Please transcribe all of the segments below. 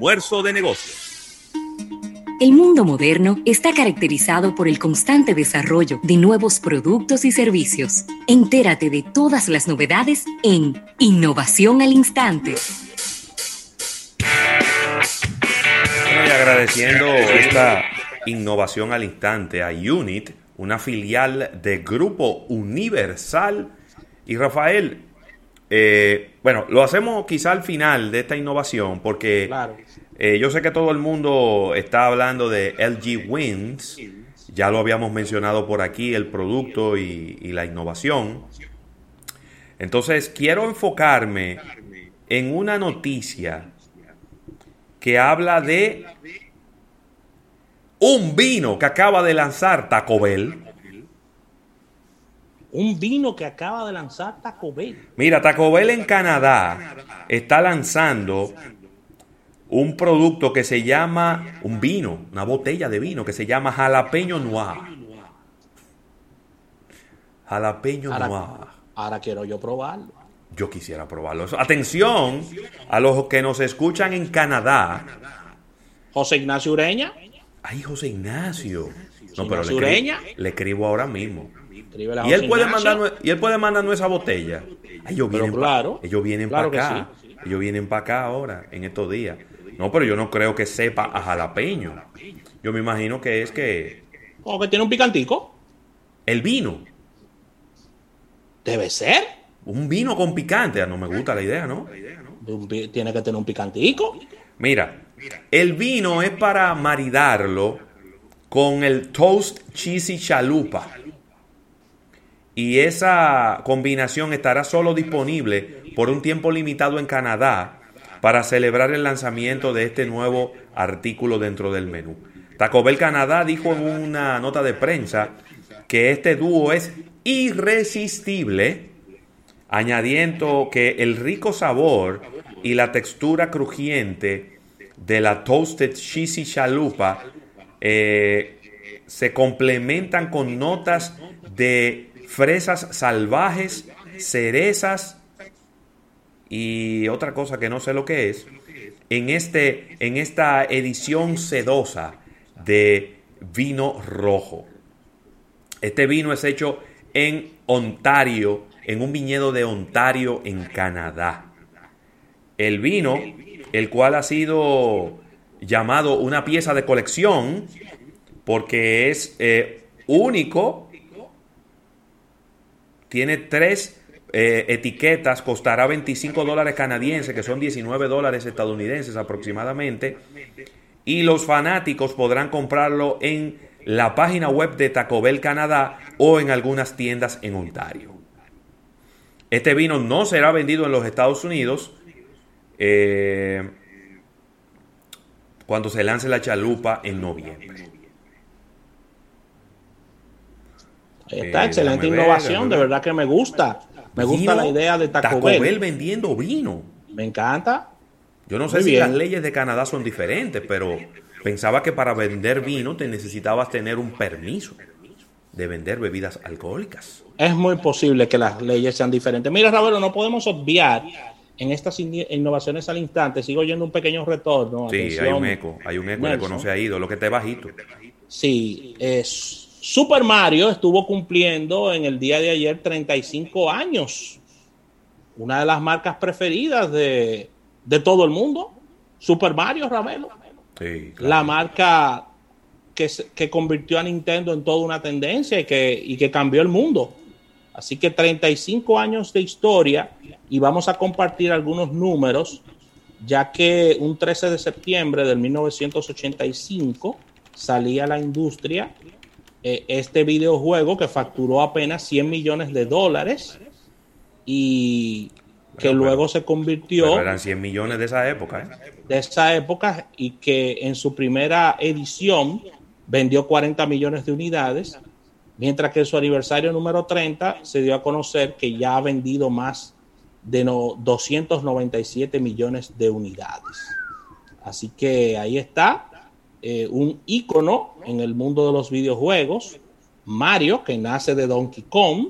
almuerzo de negocios. El mundo moderno está caracterizado por el constante desarrollo de nuevos productos y servicios. Entérate de todas las novedades en Innovación al Instante. Bueno, y agradeciendo esta innovación al instante a Unit, una filial de Grupo Universal. Y Rafael, eh, bueno, lo hacemos quizá al final de esta innovación porque Claro. eh, yo sé que todo el mundo está hablando de LG Wins. Ya lo habíamos mencionado por aquí, el producto y, y la innovación. Entonces, quiero enfocarme en una noticia que habla de un vino que acaba de lanzar Taco Bell. Un vino que acaba de lanzar Taco Bell. Mira, Taco Bell en Canadá está lanzando un producto que se llama, un vino, una botella de vino que se llama jalapeño noir. Jalapeño Ahora, noir. ahora quiero yo probarlo. Yo quisiera probarlo. Atención a los que nos escuchan en Canadá. José Ignacio Ureña, Ay, José Ignacio. No, Ignacio pero le Ureña. escribo, le escribo ahora mismo. Y él puede mandarnos, y él puede mandarnos esa botella. Ellos vienen claro, pa- ellos vienen claro que para acá. sí. Ellos vienen para acá ahora, en estos días. No, pero yo no creo que sepa a jalapeño. Yo me imagino que es que Como que tiene un picantico. el vino, Debe ser. un vino con picante, Ah, no me gusta la idea, ¿no? Tiene que tener un picantico. Mira, el vino es para maridarlo con el toast cheesy chalupa. Y esa combinación estará solo disponible por un tiempo limitado en Canadá para celebrar el lanzamiento de este nuevo artículo dentro del menú. Taco Bell Canadá dijo en una nota de prensa que este dúo es irresistible añadiendo que el rico sabor y la textura crujiente de la toasted cheesy chalupa eh, se complementan con notas de fresas salvajes, cerezas y otra cosa que no sé lo que es en este en esta edición sedosa de vino rojo. Este vino es hecho en Ontario, en un viñedo de Ontario, en Canadá. El vino, el cual ha sido llamado una pieza de colección, porque es eh, único, tiene tres eh, etiquetas, costará 25 dólares canadienses, que son 19 dólares estadounidenses aproximadamente, y los fanáticos podrán comprarlo en la página web de Taco Bell Canadá o en algunas tiendas en Ontario. Este vino no será vendido en los Estados Unidos eh, cuando se lance la chalupa en noviembre. Ahí está, Eh, excelente ver, innovación. de ver. verdad que me gusta. Me gusta la idea de Taco, Taco Bell. Bell vendiendo vino. Me encanta. Yo no sé si las leyes de Canadá son diferentes, pero pensaba que para vender vino te necesitabas tener un permiso de vender bebidas alcohólicas. Es muy posible que las leyes sean diferentes. Mira, Ravelo, no podemos obviar en estas in- innovaciones al instante. Sigo oyendo un pequeño retorno. Sí, hay un eco, hay un eco, Nelson. conoce a Ido, lo que esté bajito. Sí, es Super Mario estuvo cumpliendo en el día de ayer 35 años. Una de las marcas preferidas de, de todo el mundo. Super Mario, Ravelo. Sí, claro. La marca que, que convirtió a Nintendo en toda una tendencia y que, y que cambió el mundo. Así que 35 años de historia y vamos a compartir algunos números, ya que un 13 de septiembre del 1985 salía a la industria eh, este videojuego que facturó apenas 100 millones de dólares y que Bueno, luego pero- se convirtió Pero eran 100 millones de esa época, ¿eh? de esa época y que en su primera edición vendió 40 millones de unidades, mientras que en su aniversario número 30 se dio a conocer que ya ha vendido más de no- 297 millones de unidades. Así que ahí está eh, un ícono en el mundo de los videojuegos, Mario, que nace de Donkey Kong,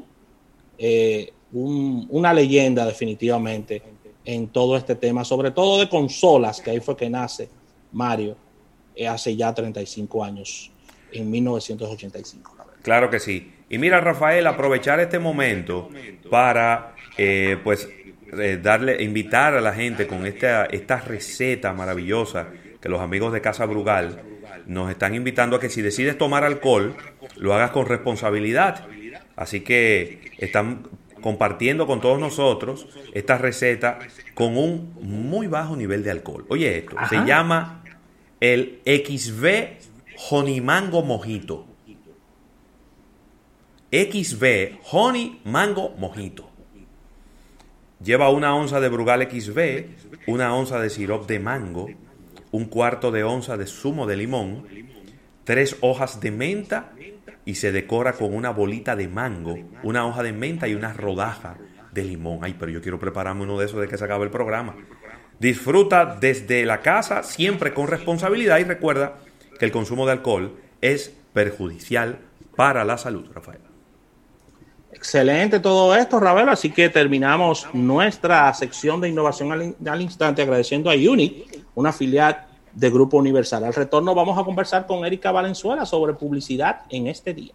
eh, un- una leyenda definitivamente en todo este tema, sobre todo de consolas, que ahí fue que nace Mario, eh, hace ya 35 años, en 1985. Claro que sí. Y mira, Rafael, aprovechar este momento para, pues, darle, invitar a la gente con esta, esta receta maravillosa que los amigos de Casa Brugal nos están invitando a que si decides tomar alcohol, lo hagas con responsabilidad. Así que están compartiendo con todos nosotros esta receta con un muy bajo nivel de alcohol. Oye esto, se llama el Honey Mango Mojito. XV Honey Mango Mojito. Lleva una onza de Brugal XV, una onza de sirop de mango, un cuarto de onza de zumo de limón, tres hojas de menta y se decora con una bolita de mango, una hoja de menta y una rodaja de limón. Ay, pero yo quiero prepararme uno de esos de que se acabe el programa. Disfruta desde la casa, siempre con responsabilidad y recuerda que el consumo de alcohol es perjudicial para la salud, Rafael. Excelente todo esto, Rafael. Así que terminamos nuestra sección de innovación al, instante agradeciendo a Uni, una filial de Grupo Universal. Al retorno vamos a conversar con Erika Valenzuela sobre publicidad en este día.